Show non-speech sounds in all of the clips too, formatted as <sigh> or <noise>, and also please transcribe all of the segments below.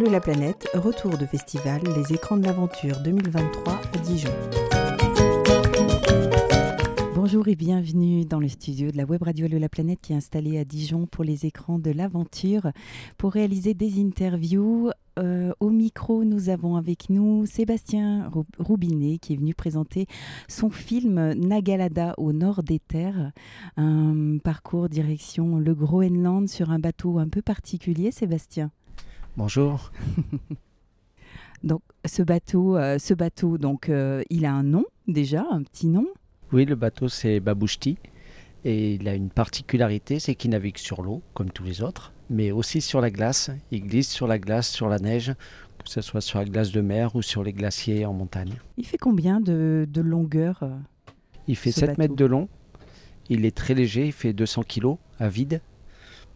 Allo la planète, retour de festival Les écrans de l'aventure 2023 à Dijon. Bonjour et bienvenue dans le studio de la web radio Allo la planète qui est installée à Dijon pour les écrans de l'aventure pour réaliser des interviews. Euh, au micro, nous avons avec nous Sébastien Roubinet qui est venu présenter son film Nagalada au nord des terres, un parcours direction le Groenland sur un bateau un peu particulier, Sébastien. Bonjour. <laughs> donc ce bateau, euh, ce bateau, donc euh, il a un nom déjà, un petit nom? Oui, le bateau c'est Babouchti et il a une particularité, c'est qu'il navigue sur l'eau comme tous les autres, mais aussi sur la glace. Il glisse sur la glace, sur la neige, que ce soit sur la glace de mer ou sur les glaciers en montagne. Il fait combien de, longueur euh, Il fait 7 mètres de long. Il est très léger, il fait 200 kg à vide.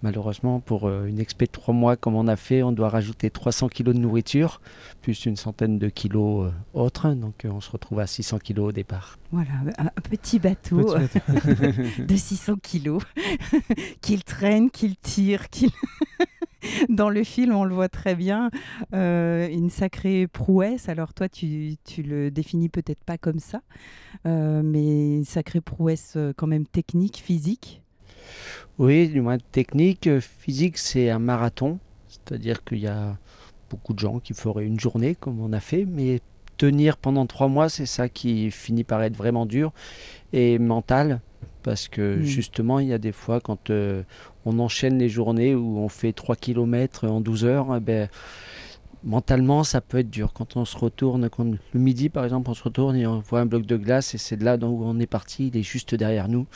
Malheureusement, pour euh, une expé de trois mois comme on a fait, on doit rajouter 300 kg de nourriture, plus une centaine de kilos euh, autres. Donc euh, on se retrouve à 600 kg au départ. Voilà, un petit bateau, <laughs> de 600 kg <laughs> qu'il traîne, qu'il tire, qu'il... <laughs> Dans le film, on le voit très bien, une sacrée prouesse. Alors toi, tu, tu le définis peut-être pas comme ça, mais une sacrée prouesse quand même technique, physique. Oui, du moins technique. Euh, physique, c'est un marathon. C'est-à-dire qu'il y a beaucoup de gens qui feraient une journée comme on a fait, mais tenir pendant trois mois, c'est ça qui finit par être vraiment dur. Et mental, parce que hmm. justement, il y a des fois quand euh, on enchaîne les journées où on fait 3 km en 12 heures, eh ben, mentalement, ça peut être dur. Quand on se retourne, quand le midi par exemple, on se retourne et on voit un bloc de glace et c'est de là où on est parti, il est juste derrière nous.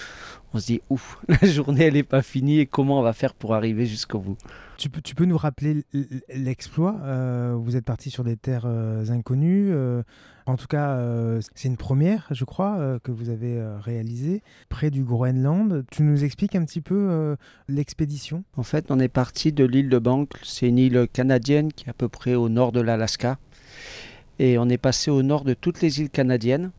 On se dit, ouf, <laughs> la journée elle n'est pas finie et comment on va faire pour arriver jusqu'au bout? Tu peux, nous rappeler l'exploit euh, Vous êtes parti sur des terres euh, inconnues. Euh, en tout cas, c'est une première, je crois, que vous avez réalisée près du Groenland. Tu nous expliques un petit peu l'expédition? En fait, on est parti de l'île de Bank. C'est une île canadienne qui est à peu près au nord de l'Alaska. Et on est passé au nord de toutes les îles canadiennes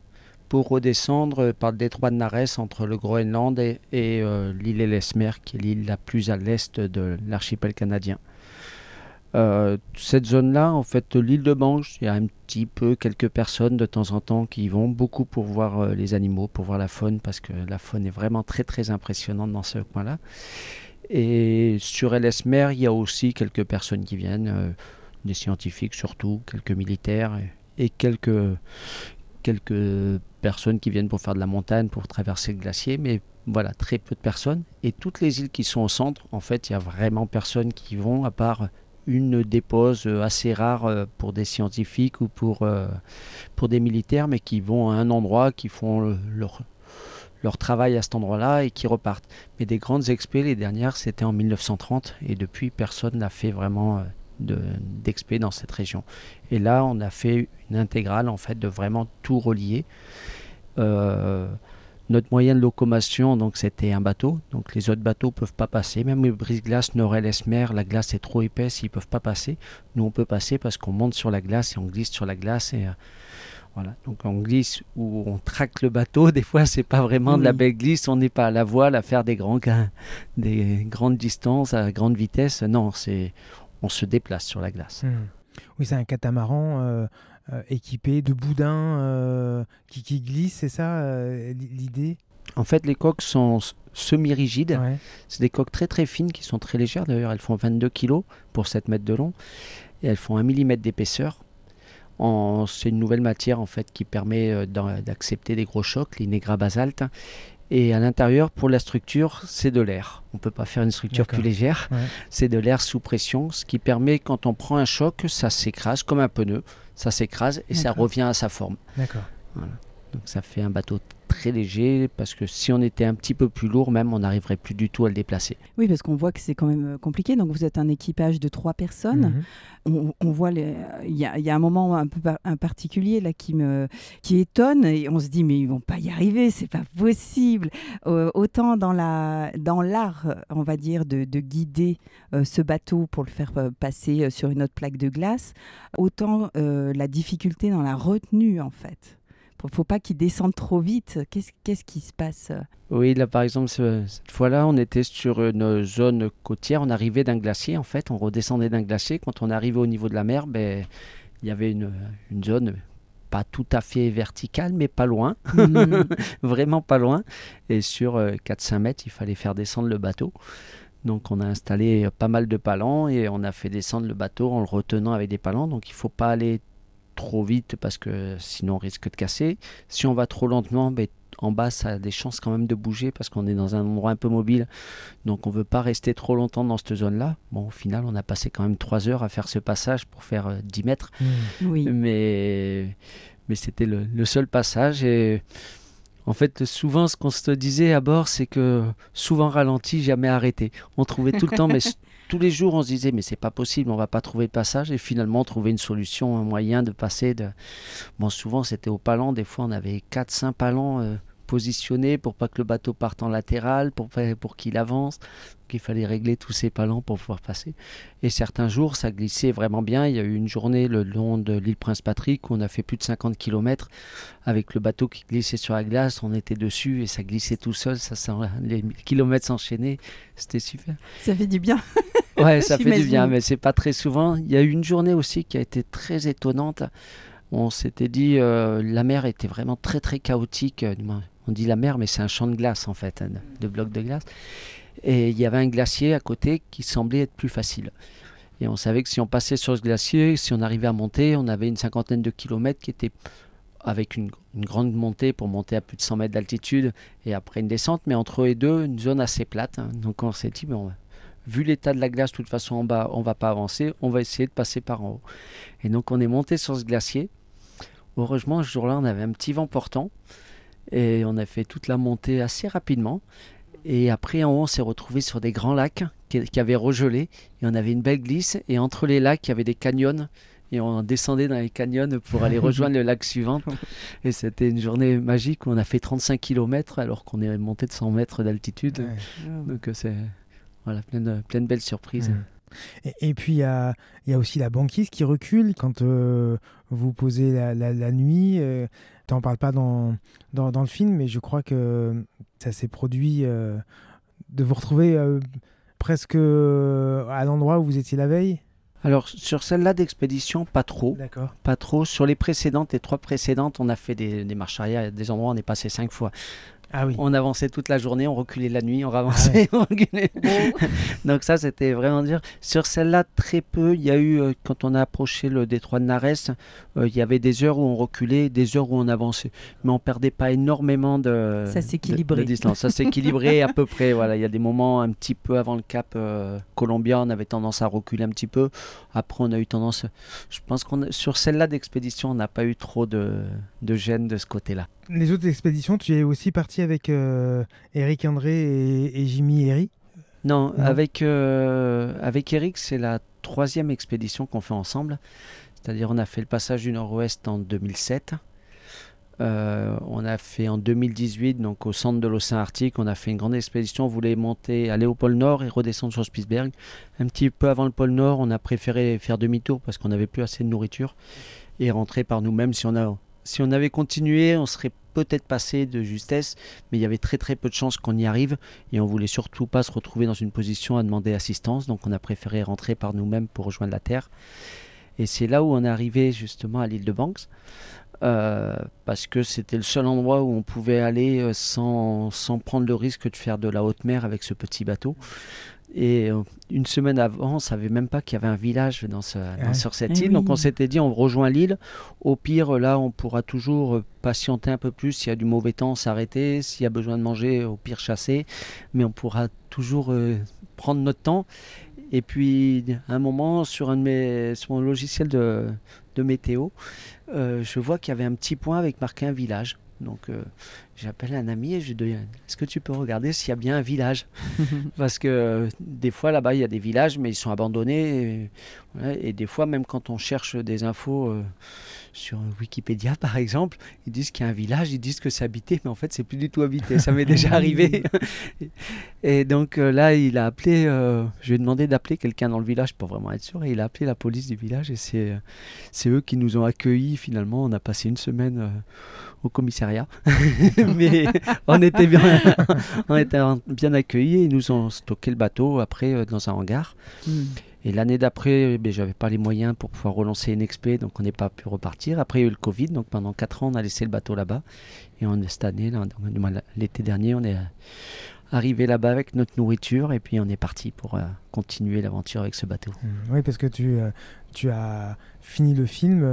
pour redescendre par le détroit de Nares entre le Groenland et, euh, l'île qui est l'île la plus à l'est de l'archipel canadien. Euh, cette zone-là, en fait, l'île de Bange, il y a un petit peu quelques personnes de temps en temps qui y vont, beaucoup pour voir euh, les animaux, pour voir la faune, parce que la faune est vraiment très très impressionnante dans ce coin-là. Et sur Ellesmer, il y a aussi quelques personnes qui viennent, des scientifiques surtout, quelques militaires et, et quelques, quelques personnes qui viennent pour faire de la montagne, pour traverser le glacier, mais voilà, très peu de personnes. Et toutes les îles qui sont au centre, en fait, il y a vraiment personne qui vont, à part une dépose assez rare euh, pour des scientifiques ou pour, euh, pour des militaires, mais qui vont à un endroit, qui font leur, leur travail à cet endroit-là et qui repartent. Mais des grandes expés, les dernières, c'était en 1930, et depuis, personne n'a fait vraiment d'expé dans cette région. Et là, on a fait une intégrale en fait de vraiment tout relier. Euh, notre moyen de locomotion, donc c'était un bateau. Donc les autres bateaux peuvent pas passer. Même les brise-glaces Nord-Esmer, la glace est trop épaisse, ils peuvent pas passer. Nous, on peut passer parce qu'on monte sur la glace et on glisse sur la glace et euh, voilà. Donc on glisse ou on traque le bateau. <laughs> Des fois, c'est pas vraiment de la belle glisse. On n'est pas à la voile à faire des grands, des grandes distances à grande vitesse. Non, c'est on se déplace sur la glace. Hmm. Oui, c'est un catamaran euh, euh, équipé de boudins euh, qui, qui glissent, c'est ça l'idée? En fait, les coques sont semi-rigides. C'est des coques très très fines qui sont très légères. D'ailleurs, elles font 22 kg pour 7 mètres de long et elles font 1 mm d'épaisseur. C'est une nouvelle matière en fait qui permet d'accepter des gros chocs, l'inégra basalte. Et à l'intérieur, pour la structure, c'est de l'air. On ne peut pas faire une structure plus légère. C'est de l'air sous pression, ce qui permet, quand on prend un choc, ça s'écrase comme un pneu. Ça s'écrase et ça revient à sa forme. D'accord. Donc ça fait un bateau très léger parce que si on était un petit peu plus lourd, même, on n'arriverait plus du tout à le déplacer. Oui, parce qu'on voit que c'est quand même euh, compliqué. Donc vous êtes un équipage de trois personnes. Mhm. on, voit, il y, a un moment un peu un particulier là qui me qui étonne et on se dit mais ils vont pas y arriver, c'est pas possible. Euh, autant dans la dans l'art, on va dire, de, guider euh, ce bateau pour le faire passer sur une autre plaque de glace, autant la difficulté dans la retenue en fait faut pas qu'ils descendent trop vite. Qu'est-ce qu'est-ce qui se passe Oui, là par exemple, cette fois-là, on était sur une zone côtière. On arrivait d'un glacier, en fait. On redescendait d'un glacier. Quand on arrivait au niveau de la mer, ben, il y avait une, une zone pas tout à fait verticale, mais pas loin, mhm. <laughs> vraiment pas loin. Et sur 4-5 euh, mètres, il fallait faire descendre le bateau. Donc on a installé pas mal de palans et on a fait descendre le bateau en le retenant avec des palans. Donc il ne faut pas aller trop vite parce que sinon on risque de casser. Si on va trop lentement, ben, en bas, ça a des chances quand même de bouger parce qu'on est dans un endroit un peu mobile. Donc on ne veut pas rester trop longtemps dans cette zone-là. Bon, au final, on a passé quand même 3 heures à faire ce passage pour faire 10 euh, mètres. Mmh. Oui. Mais, mais c'était le, le, seul passage. Et en fait, souvent, ce qu'on se disait à bord, c'est que souvent ralenti, jamais arrêté. On trouvait tout le temps, mais <laughs> tous les jours, on se disait, mais c'est pas possible, on va pas trouver de passage. Et finalement, on trouvait une solution, un moyen de passer. De... Bon, souvent, c'était au palan. Des fois, on avait 4-5 palans. Euh, positionné pour pas que le bateau parte en latéral, pour, pour qu'il avance. Donc, il fallait régler tous ces palans pour pouvoir passer. Et certains jours, ça glissait vraiment bien. Il y a eu une journée le long de l'île Prince-Patrick où on a fait plus de 50 km avec le bateau qui glissait sur la glace. On était dessus et ça glissait tout seul. Ça, les kilomètres s'enchaînaient. C'était super. Ça fait du bien. <laughs> ouais, ça fait du bien, mais c'est pas très souvent. Il y a eu une journée aussi qui a été très étonnante on s'était dit euh, la mer était vraiment très très chaotique. On dit la mer, mais c'est un champ de glace en fait, de blocs de glace. Et il y avait un glacier à côté qui semblait être plus facile. Et on savait que si on passait sur ce glacier, si on arrivait à monter, on avait une cinquantaine de kilomètres qui étaient avec une, grande montée pour monter à plus de 100 mètres d'altitude et après une descente, mais entre eux et deux, une zone assez plate. Hein. Donc on s'est dit, vu l'état de la glace, de toute façon en bas, on va pas avancer, on va essayer de passer par en haut. Et donc on est monté sur ce glacier. Heureusement, ce jour-là, on avait un petit vent portant. Et on a fait toute la montée assez rapidement. Et après, en haut, on s'est retrouvé sur des grands lacs qui, avaient regelé. Et on avait une belle glisse. Et entre les lacs, il y avait des canyons. Et on descendait dans les canyons pour aller <laughs> rejoindre le lac suivant. Et c'était une journée magique où on a fait 35 km alors qu'on est monté de 100 mètres d'altitude. Donc euh, c'est voilà, plein, de, belles surprises. Et, puis il y a, aussi la banquise qui recule quand euh, vous posez la, nuit. Euh, t'en parles pas dans, dans, le film, mais je crois que ça s'est produit euh, de vous retrouver euh, presque euh, à l'endroit où vous étiez la veille. Alors sur celle-là d'expédition, pas trop. D'accord. Pas trop. Sur les précédentes, les trois précédentes, on a fait des, des marches arrière. Des endroits, on est passé cinq fois. Ah on avançait toute la journée, on reculait la nuit, on avançait, <laughs> on reculait. Donc ça, c'était vraiment dire. Sur celle-là, très peu. Il y a eu, euh, quand on a approché le détroit de Nares, euh, il y avait des heures où on reculait, des heures où on avançait. Mais on perdait pas énormément de, ça de, distance. Ça s'équilibrait à peu près. Voilà, il y a des moments un petit peu avant le cap euh, Colombia, on avait tendance à reculer un petit peu. Après, on a eu tendance. Je pense qu'on sur celle-là d'expédition, on n'a pas eu trop de, de gêne de ce côté-là les autres expéditions, tu es aussi parti avec euh, Eric André et, Jimmy Herry? Non, avec, euh, avec Eric, c'est la troisième expédition qu'on fait ensemble. C'est-à-dire, on a fait le passage du Nord-Ouest en 2007. Euh, on a fait en 2018, donc au centre de l'océan Arctique, on a fait une grande expédition. On voulait monter, aller au pôle Nord et redescendre sur Spitzberg. Un petit peu avant le pôle Nord, on a préféré faire demi-tour parce qu'on n'avait plus assez de nourriture et rentrer par nous-mêmes. Si on, a, si on avait continué, on serait peut-être passé de justesse, mais il y avait très très peu de chances qu'on y arrive et on voulait surtout pas se retrouver dans une position à demander assistance, donc on a préféré rentrer par nous-mêmes pour rejoindre la Terre. Et c'est là où on est arrivé justement à l'île de Banks, euh, parce que c'était le seul endroit où on pouvait aller euh, sans, sans, prendre le risque de faire de la haute mer avec ce petit bateau. Et euh, une semaine avant, on savait même pas qu'il y avait un village dans sur cette eh île. Donc on s'était dit, on rejoint l'île. Au pire, là, on pourra toujours euh, patienter un peu plus. S'il y a du mauvais temps, s'arrêter. S'il y a besoin de manger, au pire, chasser. Mais on pourra toujours euh, prendre notre temps. Et puis, à un moment, sur, un de mes, sur mon logiciel de, de météo, je vois qu'il y avait un petit point avec marqué un village. Donc J'appelle un ami et je lui dis Est-ce que tu peux regarder s'il y a bien un village <laughs> Parce que euh, des fois là-bas, il y a des villages, mais ils sont abandonnés. Et, des fois, même quand on cherche des infos euh, sur Wikipédia, par exemple, ils disent qu'il y a un village, ils disent que c'est habité, mais en fait, c'est plus du tout habité. Ça m'est déjà <laughs> arrivé. et donc euh, là, il a appelé, je lui ai demandé d'appeler quelqu'un dans le village pour vraiment être sûr. Et il a appelé la police du village et c'est eux qui nous ont accueillis finalement. On a passé une semaine au commissariat. <laughs> <laughs> Mais on était bien, on était bien accueillis. Ils nous ont stocké le bateau après euh, dans un hangar. Hmm. Et l'année d'après, ben, j'avais pas les moyens pour pouvoir relancer une expé, donc on n'est pas pu repartir. Après, il y a eu le Covid, donc pendant 4 ans, on a laissé le bateau là-bas. Et on, cette année, l'été dernier, on est arrivé là-bas avec notre nourriture et puis on est parti pour euh, continuer l'aventure avec ce bateau. Hmm. Oui, parce que tu, tu as fini le film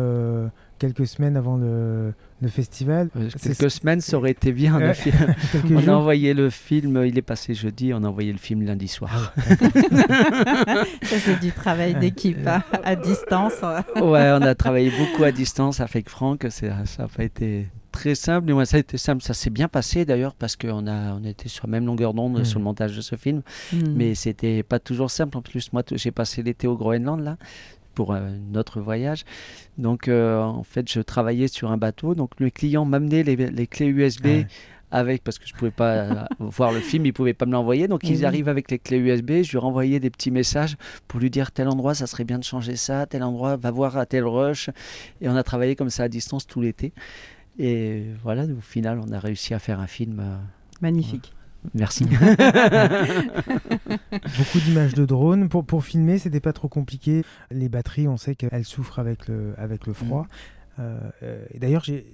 quelques semaines avant le, le festival. Euh, quelques semaines, ça aurait été bien. <laughs> on a envoyé le film, il est passé jeudi, on a envoyé le film lundi soir. Ah <laughs> <laughs> ça, c'est du travail d'équipe hein, à, distance. ouais, on a travaillé beaucoup à distance avec Franck. Ça n'a pas été très simple. Mais ça a été simple. Ça s'est bien passé d'ailleurs parce qu'on a, on était sur la même longueur d'onde sur le montage de ce film. Hmm. Mais c'était pas toujours simple. En plus, moi, j'ai passé l'été au Groenland là pour notre voyage. Donc, euh, en fait, je travaillais sur un bateau. Donc, le client m'amenait les, clés USB. Avec, parce que je pouvais pas euh, voir le film, ils pouvaient pas me l'envoyer. Donc, ils arrivent avec les clés USB. Je lui renvoyais des petits messages pour lui dire tel endroit, ça serait bien de changer ça, tel endroit, va voir à tel rush. Et on a travaillé comme ça à distance tout l'été. Et voilà, au final, on a réussi à faire un film. Euh, Magnifique. Merci. <laughs> <laughs> Beaucoup d'images de drones. Pour, pour filmer, c'était pas trop compliqué. Les batteries, on sait qu'elles souffrent avec le, avec le froid. Mm. Euh, euh, d'ailleurs, j'ai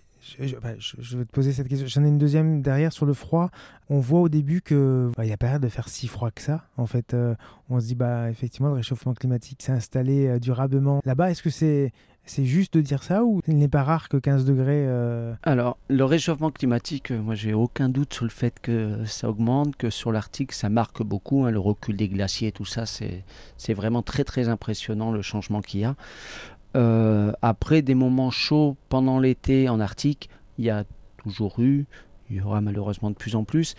bah, je, vais te poser cette question. J'en ai une deuxième derrière sur le froid. On voit au début que bah, il n'y a pas l'air de faire si froid que ça. En fait, euh, on se dit bah effectivement le réchauffement climatique s'est installé durablement là-bas. Est-ce que c'est c'est juste de dire ça ou il n'est pas rare que 15 degrés euh, Alors, le réchauffement climatique, euh, moi j'ai aucun doute sur le fait que ça augmente, que sur l'Arctique ça marque beaucoup, hein, le recul des glaciers, tout ça, c'est vraiment très très impressionnant le changement qu'il y a. Euh, après des moments chauds pendant l'été en Arctique, il y a toujours eu, il y aura malheureusement de plus en plus,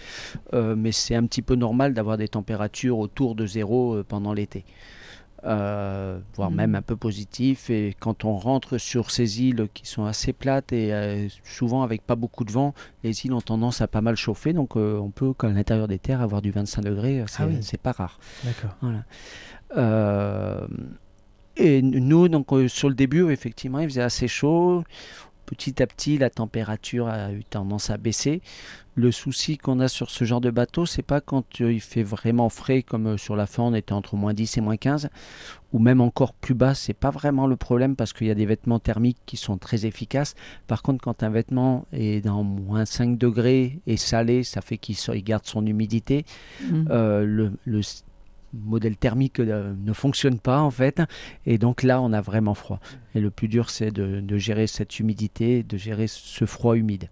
mais c'est un petit peu normal d'avoir des températures autour de zéro pendant l'été. Euh, voire même mm. un peu positif. Et quand on rentre sur ces îles qui sont assez plates et euh, souvent avec pas beaucoup de vent, les îles ont tendance à pas mal chauffer. Donc euh, on peut, à l'intérieur des terres, avoir du 25 degrés. C'est ah pas rare. D'accord. et nous, donc sur le début, effectivement, il faisait assez chaud. Petit à petit, la température a eu tendance à baisser. Le souci qu'on a sur ce genre de bateau, c'est pas quand euh, il fait vraiment frais, comme euh, sur la fin on était entre moins 10 et moins 15, ou même encore plus bas, c'est pas vraiment le problème parce qu'il y a des vêtements thermiques qui sont très efficaces. Par contre, quand un vêtement est dans moins 5 degrés et salé, ça fait qu'il garde son humidité. Mmh. Euh, le, modèle thermique ne fonctionne pas en fait. Et donc là on a vraiment froid. Et le plus dur c'est de gérer cette humidité de gérer ce froid humide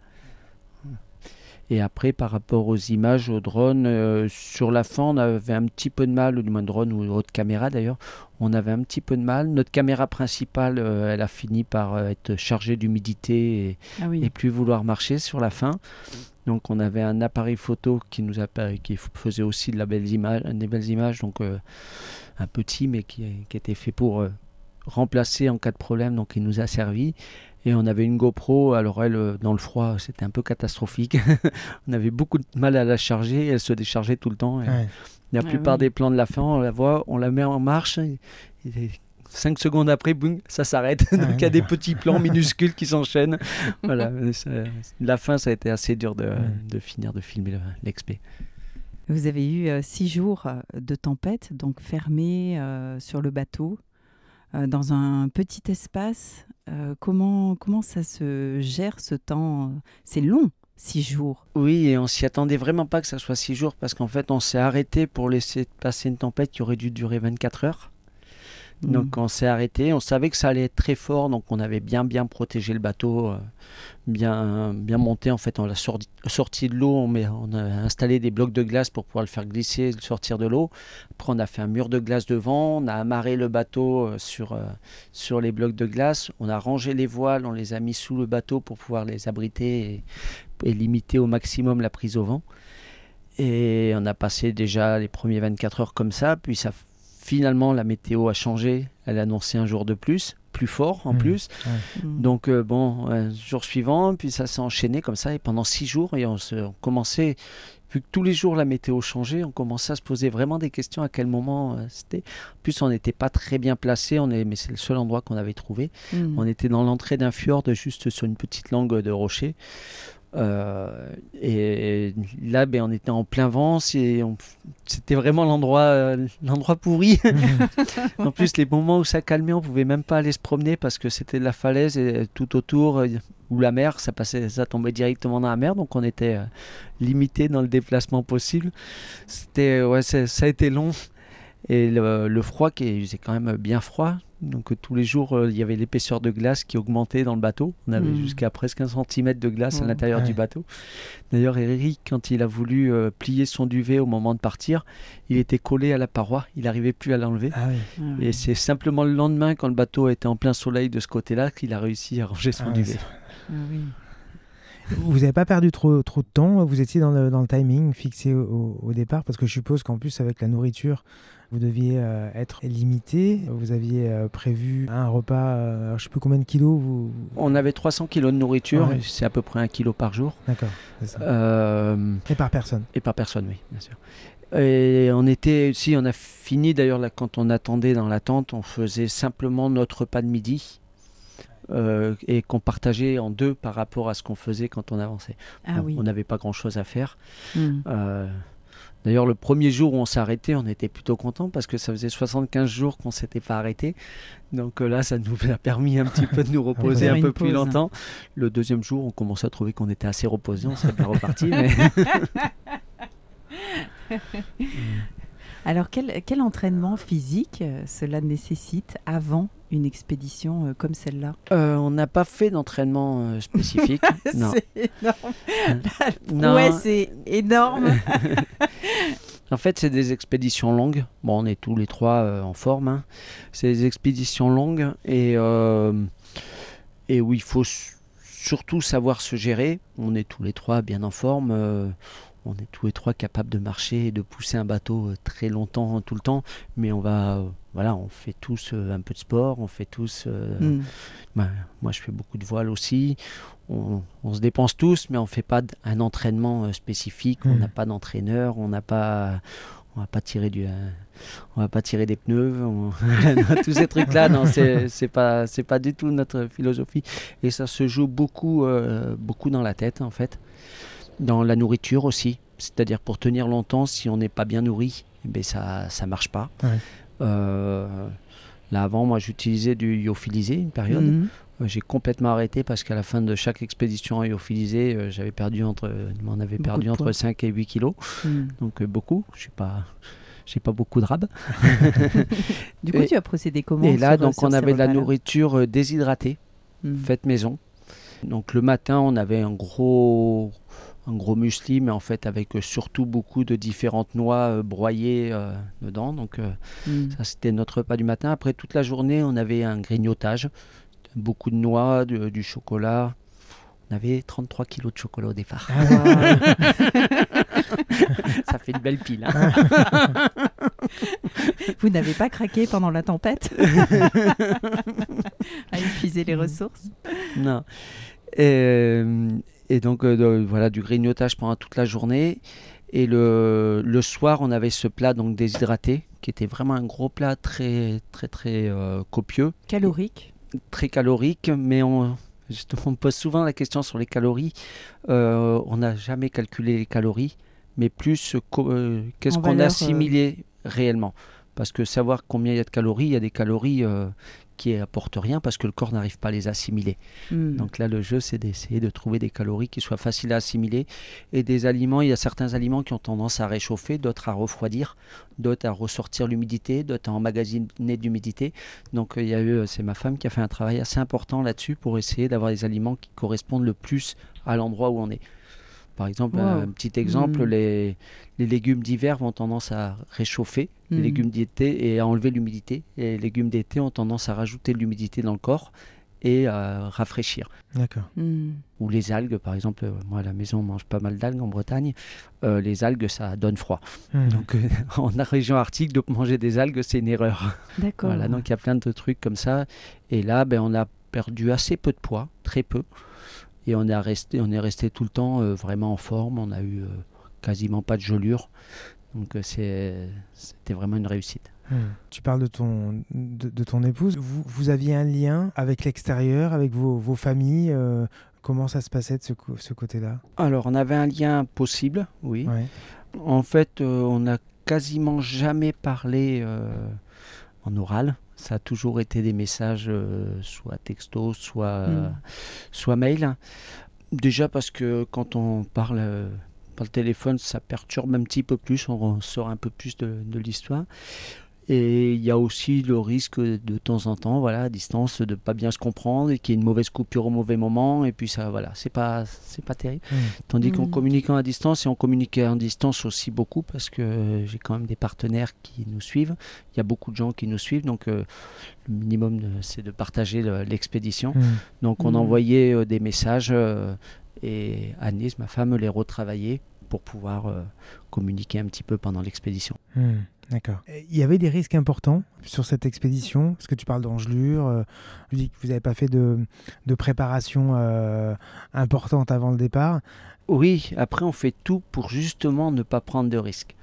et après, par rapport aux images, aux drones, euh, sur la fin, on avait un petit peu de mal, ou du moins drone ou autre caméra d'ailleurs, on avait un petit peu de mal. Notre caméra principale, euh, elle a fini par euh, être chargée d'humidité et, ah plus vouloir marcher sur la fin. Donc on avait un appareil photo qui nous a, qui faisait aussi de la belle image, des belles images, donc un petit mais qui, qui était fait pour remplacer en cas de problème, donc il nous a servi. Et on avait une GoPro, alors elle, euh, dans le froid, c'était un peu catastrophique. <laughs> on avait beaucoup de mal à la charger, elle se déchargeait tout le temps. La plupart des plans de la fin, on la voit, on la met en marche, et, cinq secondes après, boum, ça s'arrête. <laughs> Donc il y a des petits plans <laughs> minuscules qui s'enchaînent. voilà, la fin, ça a été assez dur de, finir de filmer l'expé. Vous avez eu euh, six jours euh, de tempête, donc fermé sur le bateau. Euh, dans un petit espace. Euh, comment, comment ça se gère ce temps C'est long, six jours? Oui, et on s'y attendait vraiment pas que ça soit six jours parce qu'en fait, on s'est arrêté pour laisser passer une tempête qui aurait dû durer 24 heures. Donc mm. on s'est arrêté, on savait que ça allait être très fort, donc on avait bien bien protégé le bateau, euh, bien bien monté en fait, on l'a sorti, de l'eau, on, on, a installé des blocs de glace pour pouvoir le faire glisser, le sortir de l'eau. Après on a fait un mur de glace devant, on a amarré le bateau euh, sur, euh, sur les blocs de glace, on a rangé les voiles, on les a mis sous le bateau pour pouvoir les abriter et et limiter au maximum la prise au vent. Et on a passé déjà les premiers 24 heures comme ça, puis ça finalement la météo a changé, elle a annoncé un jour de plus, plus fort en Mmh. plus. Ouais. Mm. Donc euh, bon, un jour suivant, puis ça s'est enchaîné comme ça, et pendant six jours, et on, se, on commençait, vu que tous les jours la météo changeait, on commençait à se poser vraiment des questions à quel moment euh, c'était. En plus, on n'était pas très bien placé, on est, mais c'est le seul endroit qu'on avait trouvé. Mm. On était dans l'entrée d'un fjord, juste sur une petite langue de rocher. Euh, et là, ben, on était en plein vent, c'était vraiment l'endroit, euh, l'endroit pourri. <laughs> en plus, les moments où ça calmait, on pouvait même pas aller se promener parce que c'était de la falaise et tout autour euh, ou la mer, ça passait, ça tombait directement dans la mer, donc on était euh, limité dans le déplacement possible. C'était, ouais, ça a été long et le, le froid qui c'est quand même bien froid. Donc euh, tous les jours, euh, il y avait l'épaisseur de glace qui augmentait dans le bateau. On avait Mm. jusqu'à presque un centimètre de glace à Oh. l'intérieur Ouais. du bateau. D'ailleurs, Eric, quand il a voulu euh, plier son duvet au moment de partir, il était collé à la paroi. Il n'arrivait plus à l'enlever. Ah oui. Ah. Et c'est simplement le lendemain, quand le bateau était en plein soleil de ce côté-là, qu'il a réussi à ranger son Ah duvet. Ah oui. Vous n'avez pas perdu trop, trop de temps Vous étiez dans le, dans le timing fixé au, au départ Parce que je suppose qu'en plus, avec la nourriture, vous deviez euh, être limité. Vous aviez euh, prévu un repas, euh, je ne sais plus combien de kilos vous... On avait 300 kilos de nourriture, Ouais. c'est à peu près un kilo par jour. D'accord, c'est ça. Euh, Et par personne. Et par personne, oui, bien sûr. Et on était, si on a fini d'ailleurs là, quand on attendait dans la tente, on faisait simplement notre repas de midi euh, et qu'on partageait en deux par rapport à ce qu'on faisait quand on avançait. Ah Bon, oui. On n'avait pas grand chose à faire. Mm. Euh, D'ailleurs, le premier jour où on s'est arrêté, on était plutôt content parce que ça faisait 75 jours qu'on s'était pas arrêté. Donc euh, là, ça nous a permis un petit peu de nous <laughs> reposer un peu plus longtemps. Le deuxième jour, on commençait à trouver qu'on était assez reposé, on serait bien reparti. mais... <laughs> <laughs> Alors, quel, quel entraînement physique euh, cela nécessite avant une expédition euh, comme celle-là Euh, on n'a pas fait d'entraînement euh, spécifique. <laughs> <laughs> non. C'est énorme. Ouais, c'est énorme. En fait, c'est des expéditions longues. Bon, on est tous les trois euh, en forme. hein. C'est des expéditions longues et, et où il faut surtout savoir se gérer. On est tous les trois bien en forme. On est tous les trois capables de marcher et de pousser un bateau euh, très longtemps, tout le temps. Mais on va, euh, voilà, on fait tous euh, un peu de sport. On fait tous. euh, Mm. ben, moi, je fais beaucoup de voile aussi. On, on se dépense tous, mais on fait pas un entraînement euh, spécifique. On Mhm. n'a pas d'entraîneur. On n'a pas, on va pas tirer du, euh, on va pas tirer des pneus. on- <laughs> tous ces trucs-là, non, c'est pas, c'est pas du tout notre philosophie. Et ça se joue beaucoup, beaucoup dans la tête, en fait, dans la nourriture aussi. C'est-à-dire pour tenir longtemps, si on n'est pas bien nourri, eh ben ça, ça marche pas. Ouais. Euh, Là avant, moi j'utilisais du lyophilisé une période. Mhm. Euh, J'ai complètement arrêté parce qu'à la fin de chaque expédition lyophilisée, euh, j'avais perdu entre, m'en avais Beaucoup perdu entre poids. 5 et 8 kilos, Mm. donc euh, beaucoup. Je suis pas, j'ai pas beaucoup de rab. <laughs> Du coup, Et- tu as procédé comment et là, sur- donc sur on avait de la nourriture déshydratée, Mm. faite maison. Donc le matin, on avait un gros, un gros muesli, mais en fait avec euh, surtout beaucoup de différentes noix euh, broyées euh, dedans. Donc euh, Mm. ça, c'était notre repas du matin. Après, toute la journée, on avait un grignotage. Beaucoup de noix, de- du chocolat. On avait 33 kilos de chocolat au départ. Ah, <laughs> ça fait une belle pile. hein. <laughs> Vous n'avez pas craqué pendant la tempête <laughs> à épuiser les ressources? Non. Euh, et donc, euh, voilà, du grignotage pendant toute la journée. Et le, le soir, on avait ce plat donc déshydraté, qui était vraiment un gros plat très, très, très euh, copieux. Calorique très calorique, mais on, justement, on pose souvent la question sur les calories. Euh, on n'a jamais calculé les calories, mais plus euh, qu'est-ce qu'on a assimilé réellement. Parce que savoir combien il y a de calories, il y a des calories qui apportent rien parce que le corps n'arrive pas à les assimiler. Mm. Donc là, le jeu, c'est d'essayer de trouver des calories qui soient faciles à assimiler. Et des aliments, il y a certains aliments qui ont tendance à réchauffer, d'autres à refroidir, d'autres à ressortir l'humidité, d'autres à emmagasiner de l'humidité. Donc euh, il y a eu, euh, c'est ma femme qui a fait un travail assez important là-dessus pour essayer d'avoir des aliments qui correspondent le plus à l'endroit où on est. Par exemple, Wow. un petit exemple, Mm. les, les légumes d'hiver vont tendance à réchauffer les Mm. légumes d'été et à enlever l'humidité. Et les légumes d'été ont tendance à rajouter de l'humidité dans le corps et à rafraîchir. D'accord. Hmm. Ou les algues, par exemple, euh, moi à la maison on mange pas mal d'algues en Bretagne. Euh, les algues, ça donne froid. Donc euh, <laughs> en région arctique, de manger des algues, c'est une erreur. D'accord. Voilà, donc il y a plein de trucs comme ça. Et là, ben, on a perdu assez peu de poids, très peu. Et on, est resté, on est resté tout le temps euh, vraiment en forme. On a eu euh, quasiment pas de gelure. Donc euh, c'était vraiment une réussite. Hmm. Tu parles de ton, de, de ton épouse. Vous, vous aviez un lien avec l'extérieur, avec vos, vos familles. comment ça se passait de ce, côté-là? Alors, on avait un lien possible, oui. Ouais. En fait, euh, on n'a quasiment jamais parlé euh, en oral. Ça a toujours été des messages, euh, soit texto, soit, Mm. soit mail. Déjà parce que quand on parle euh, par le téléphone, ça perturbe un petit peu plus, on sort un peu plus de, de l'histoire. Et il y a aussi le risque de temps en temps, voilà, à distance, de pas bien se comprendre et qu'il y ait une mauvaise coupure au mauvais moment. Et puis ça, voilà, c'est pas, c'est pas terrible. Tandis qu'en Mhm. communiquant à distance, et on communique à distance aussi beaucoup parce que j'ai quand même des partenaires qui nous suivent. Il y a beaucoup de gens qui nous suivent, donc euh, le minimum de- c'est de partager le- l'expédition. Hmm. Donc on Mhm. envoyait euh, des messages euh, et Agnès, ma femme, les retravaillait pour pouvoir euh, communiquer un petit peu pendant l'expédition. D'accord. Et Il y avait des risques importants sur cette expédition, parce que tu parles d'engelure, euh, tu dis que vous n'avez pas fait de, de préparation euh, importante avant le départ. Oui, après on fait tout pour justement ne pas prendre de risques.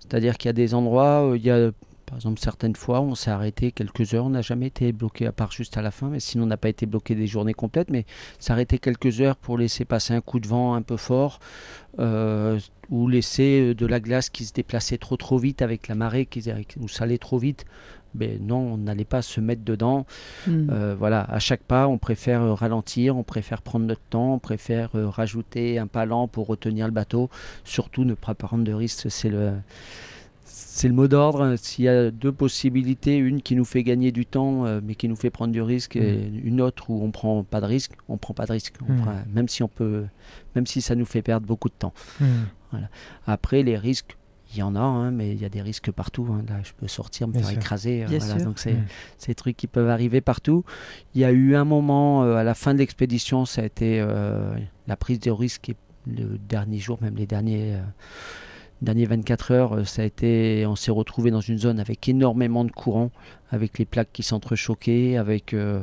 C'est-à-dire qu'il y a des endroits, euh, il y a par exemple certaines fois on s'est arrêté quelques heures, on n'a jamais été bloqué à part juste à la fin, mais sinon on n'a pas été bloqué des journées complètes, mais s'arrêter quelques heures pour laisser passer un coup de vent un peu fort, euh, ou laisser euh, de la glace qui se déplaçait trop trop vite avec la marée, qui, où ça allait trop vite. Mais non, on n'allait pas se mettre dedans. Hmm. Euh, voilà, à chaque pas, on préfère ralentir, on préfère prendre notre temps, on préfère rajouter un palan pour retenir le bateau. Surtout, ne pas prendre de risques, c'est le, c'est le mot d'ordre. S'il y a deux possibilités, une qui nous fait gagner du temps, euh, mais qui nous fait prendre du risque, et une autre où on prend pas de risque, on prend pas de risque. On prend- même si on peut, même si ça nous fait perdre beaucoup de temps. Hmm. Après, les risques. Il y en a, hein, mais il y a des risques partout. hein. Là, je peux sortir, me Bien faire sûr. écraser. euh, voilà. Donc c'est, ces trucs qui peuvent arriver partout. Il y a eu un moment euh, à la fin de l'expédition, ça a été euh, la prise de risque et le dernier jour, même les derniers, derniers 24 heures, euh, ça a été, on s'est retrouvé dans une zone avec énormément de courant, avec les plaques qui s'entrechoquaient, avec euh,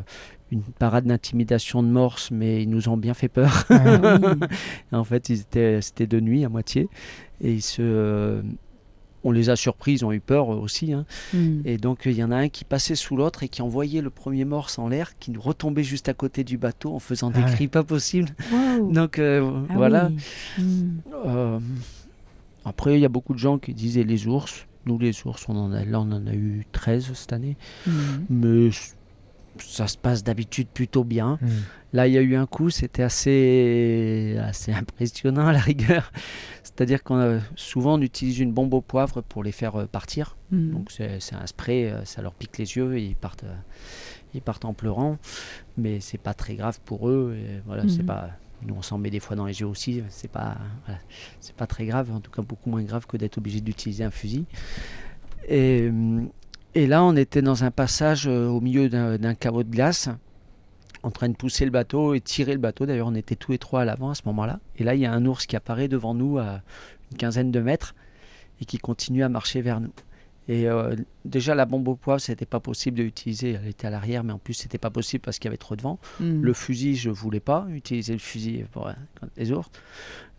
une parade d'intimidation de morse, mais ils nous ont bien fait peur. Ah oui. <laughs> en fait, ils étaient, c'était de nuit à moitié, et ils se, euh, on les a surpris, ils ont eu peur aussi. hein. Hmm. Et donc il y en a un qui passait sous l'autre et qui envoyait le premier morse en l'air, qui retombait juste à côté du bateau en faisant des Ah cris pas possibles. Donc euh, Ah voilà. oui. Hmm. Euh, après il y a beaucoup de gens qui disaient les ours. Nous les ours, on en a, là on en a eu 13 cette année. Hmm. Mais ça se passe d'habitude plutôt bien. Hmm. Là, il y a eu un coup, c'était assez, assez <laughs> impressionnant à la rigueur. C'est-à-dire qu'on a- souvent on utilise une bombe au poivre pour les faire euh, partir. Hmm. Donc c'est c'est un spray, euh, ça leur pique les yeux et ils partent, euh, ils partent en pleurant. Mais c'est pas très grave pour eux. Et voilà, c'est Mhm. pas. Nous on s'en met des fois dans les yeux aussi. C'est pas, c'est pas très grave. En tout cas beaucoup moins grave que d'être obligé d'utiliser un fusil. Et, et là on était dans un passage euh, au milieu d'un caveau de glace, en train de pousser le bateau et tirer le bateau. D'ailleurs on était tous les trois à l'avant à ce moment-là. Et là il y a un ours qui apparaît devant nous à une quinzaine de mètres et qui continue à marcher vers nous. Euh, déjà la bombe au poivre, c'était pas possible de l'utiliser. Elle était à l'arrière, mais en plus c'était pas possible parce qu'il y avait trop de vent. Hmm. Le fusil, je voulais pas utiliser le fusil pour euh, les ours.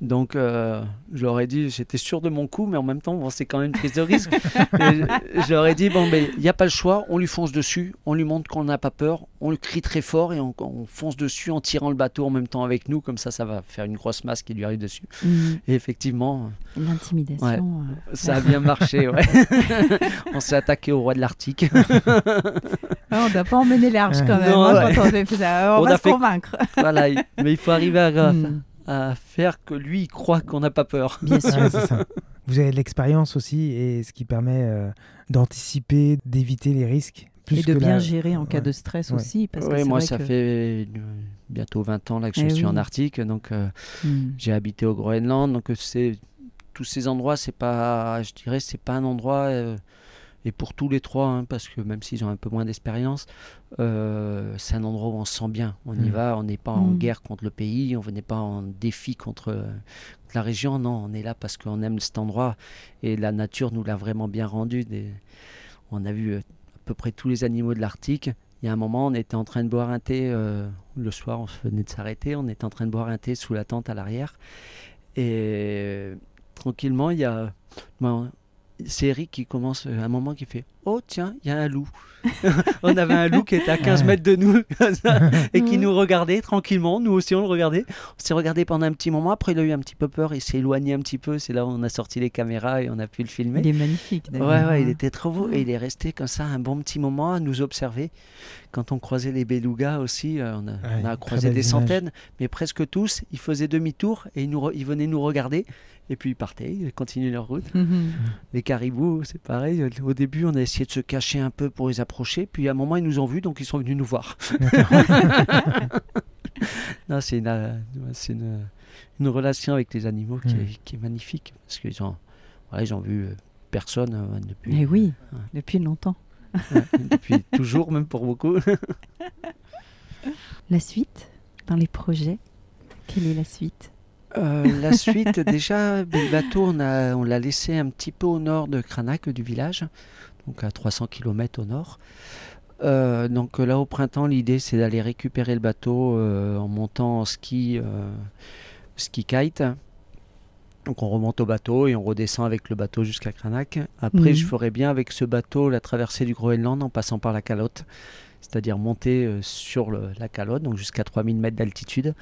Donc euh, je leur ai dit, j'étais sûr de mon coup, mais en même temps, bon, c'est quand même une prise de risque. <laughs> Je, je leur ai dit, bon, ben il n'y a pas le choix, on lui fonce dessus, on lui montre qu'on n'a pas peur, on le crie très fort et on, on fonce dessus en tirant le bateau en même temps avec nous, comme ça, ça va faire une grosse masse qui lui arrive dessus. Hmm. Et effectivement, L'intimidation. Ouais. euh, ça a bien marché, ouais. <laughs> on s'est attaqué au roi de l'Arctique. <laughs> Ah, on doit pas emmener large quand même. Non, hein, ouais. quand on, fait ça. on, On va se fait- convaincre. <laughs> voilà, mais il faut arriver à, Hmm. à faire que lui, il croit qu'on n'a pas peur. Bien sûr. Ouais, c'est ça. Vous avez de l'expérience aussi, et ce qui permet euh, d'anticiper, d'éviter les risques. Plus Et de que bien la- gérer en cas de stress Ouais. aussi. Parce que moi, vrai ça que- fait euh, bientôt 20 ans là, que je Eh suis oui. en Arctique. Donc, euh, Hmm. j'ai habité au Groenland. Donc, c'est tous ces endroits, c'est pas, je dirais, c'est pas un endroit euh, et pour tous les trois, hein, parce que même s'ils ont un peu moins d'expérience, euh, c'est un endroit où on se sent bien. On y Mm. va, on n'est pas en Mm. guerre contre le pays, on n'est pas en défi contre, euh, la région. Non, on est là parce qu'on aime cet endroit et la nature nous l'a vraiment bien rendu. Des- On a vu euh, à peu près tous les animaux de l'Arctique. Il y a un moment, on était en train de boire un thé. euh, le soir, on venait de s'arrêter. On était en train de boire un thé sous la tente à l'arrière. Et tranquillement, il y a. ben, c'est Eric qui commence euh, un moment qui fait Oh, tiens, il y a un loup. <laughs> on avait un loup qui était à 15 Ouais. mètres de nous <laughs> et qui Ouais. nous regardait tranquillement. Nous aussi, on le regardait. On s'est regardé pendant un petit moment. Après, il a eu un petit peu peur. Il s'est éloigné un petit peu. C'est là où on a sorti les caméras et on a pu le filmer. Il est magnifique Ouais, d'ailleurs. ouais, il était trop beau et il est resté comme ça un bon petit moment à nous observer. Quand on croisait les belugas aussi, euh, on a, on a très croisé des images. centaines, mais presque tous, ils faisaient demi-tour et ils, nous ils venaient nous regarder et puis ils partaient, ils continuaient leur route. Mhm. Les caribous, c'est pareil. Au début, on a essayé de se cacher un peu pour les approcher, puis à un moment, ils nous ont vus, donc ils sont venus nous voir. <laughs> non, c'est une, euh, une, une relation avec les animaux qui, Mm. est, qui est magnifique parce qu'ils ont, ouais, ils ont vu euh, personne euh, depuis. Eh oui, Ouais. depuis longtemps. Ouais, depuis <laughs> toujours, même pour beaucoup. La suite dans les projets, quelle est la suite? Euh, la suite, <laughs> déjà, le bateau, on, a- on l'a laissé un petit peu au nord de Cranach, du village, donc à 300 km au nord. Euh, donc là, au printemps, l'idée, c'est d'aller récupérer le bateau euh, en montant en ski, ski kite. Donc on remonte au bateau et on redescend avec le bateau jusqu'à Cranach. Après, Mhm. je ferais bien avec ce bateau la traversée du Groenland en passant par la calotte, c'est-à-dire monter sur le- la calotte, donc jusqu'à 3000 mètres d'altitude,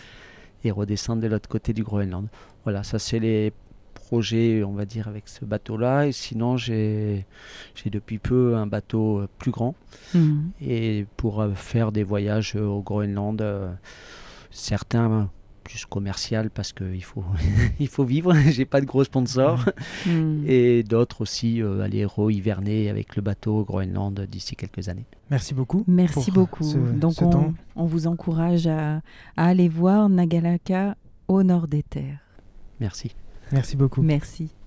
et redescendre de l'autre côté du Groenland. Voilà, ça c'est les projets, on va dire, avec ce bateau-là. Et sinon, j'ai depuis peu un bateau euh, plus grand Mhm. et pour euh, faire des voyages euh, au Groenland, certains plus commercial parce qu'il faut, <laughs> il faut vivre, <laughs> j'ai pas de gros sponsors, Mhm. et d'autres aussi euh, aller re-hiverner avec le bateau au Groenland d'ici quelques années. Merci beaucoup. Merci beaucoup. ce- Donc ce on, on vous encourage à, à aller voir Nagalaka au nord des terres. Merci. Merci beaucoup. Merci.